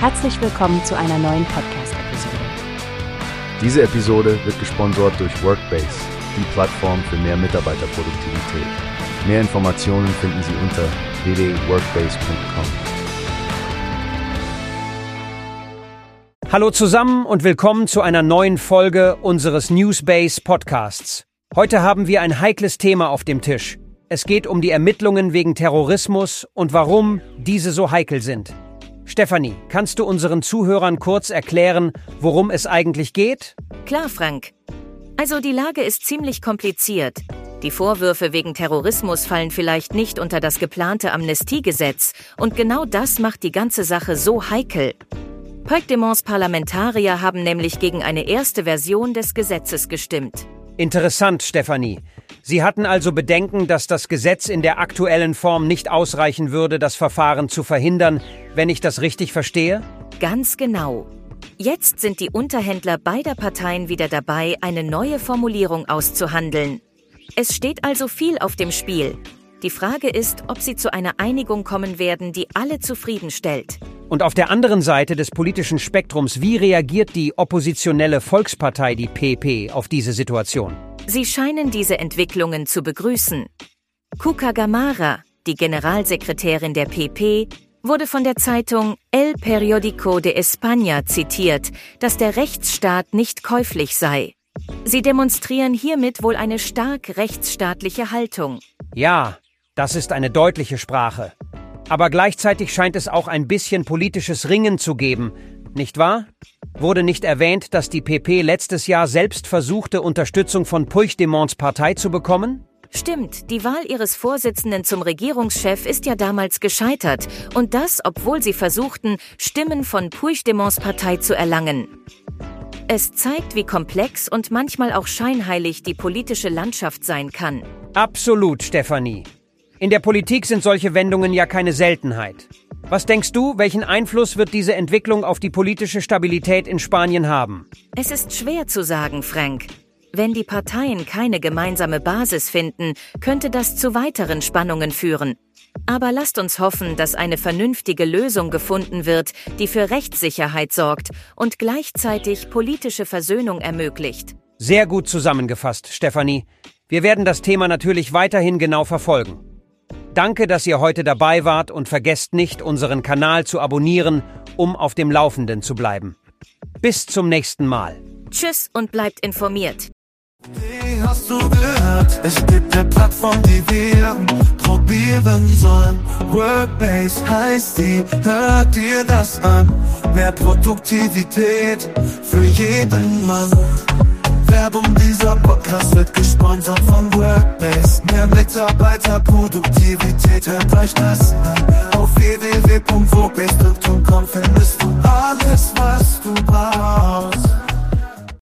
Herzlich willkommen zu einer neuen Podcast-Episode. Diese Episode wird gesponsert durch Workbase, die Plattform für mehr Mitarbeiterproduktivität. Mehr Informationen finden Sie unter www.workbase.com. Hallo zusammen und willkommen zu einer neuen Folge unseres Newsbase Podcasts. Heute haben wir ein heikles Thema auf dem Tisch. Es geht um die Ermittlungen wegen Terrorismus und warum diese so heikel sind. Stefanie, kannst du unseren Zuhörern kurz erklären, worum es eigentlich geht? Klar, Frank. Also die Lage ist ziemlich kompliziert. Die Vorwürfe wegen Terrorismus fallen vielleicht nicht unter das geplante Amnestiegesetz und genau das macht die ganze Sache so heikel. Puigdemonts Parlamentarier haben nämlich gegen eine erste Version des Gesetzes gestimmt. Interessant, Stefanie. Sie hatten also Bedenken, dass das Gesetz in der aktuellen Form nicht ausreichen würde, das Verfahren zu verhindern, wenn ich das richtig verstehe? Ganz genau. Jetzt sind die Unterhändler beider Parteien wieder dabei, eine neue Formulierung auszuhandeln. Es steht also viel auf dem Spiel. Die Frage ist, ob sie zu einer Einigung kommen werden, die alle zufriedenstellt. Und auf der anderen Seite des politischen Spektrums, wie reagiert die oppositionelle Volkspartei, die PP, auf diese Situation? Sie scheinen diese Entwicklungen zu begrüßen. Cuca Gamara, die Generalsekretärin der PP, wurde von der Zeitung El Periódico de España zitiert, dass der Rechtsstaat nicht käuflich sei. Sie demonstrieren hiermit wohl eine stark rechtsstaatliche Haltung. Ja, das ist eine deutliche Sprache. Aber gleichzeitig scheint es auch ein bisschen politisches Ringen zu geben, nicht wahr? Wurde nicht erwähnt, dass die PP letztes Jahr selbst versuchte, Unterstützung von Puigdemonts Partei zu bekommen? Stimmt, die Wahl ihres Vorsitzenden zum Regierungschef ist ja damals gescheitert. Und das, obwohl sie versuchten, Stimmen von Puigdemonts Partei zu erlangen. Es zeigt, wie komplex und manchmal auch scheinheilig die politische Landschaft sein kann. Absolut, Stefanie. In der Politik sind solche Wendungen ja keine Seltenheit. Was denkst du, welchen Einfluss wird diese Entwicklung auf die politische Stabilität in Spanien haben? Es ist schwer zu sagen, Frank. Wenn die Parteien keine gemeinsame Basis finden, könnte das zu weiteren Spannungen führen. Aber lasst uns hoffen, dass eine vernünftige Lösung gefunden wird, die für Rechtssicherheit sorgt und gleichzeitig politische Versöhnung ermöglicht. Sehr gut zusammengefasst, Stefanie. Wir werden das Thema natürlich weiterhin genau verfolgen. Danke, dass ihr heute dabei wart und vergesst nicht, unseren Kanal zu abonnieren, um auf dem Laufenden zu bleiben. Bis zum nächsten Mal. Tschüss und bleibt informiert. Wie hast du gehört? Es gibt eine Plattform, die wir probieren sollen. Workbase heißt die, hört dir das an. Mehr Produktivität für jeden Mann. Werbung, dieser Podcast wird gesponsert von Workbase. Mehr Mitarbeiter, Produktivität, hört euch das an. Auf www.wobase.com findest du alles, was du brauchst.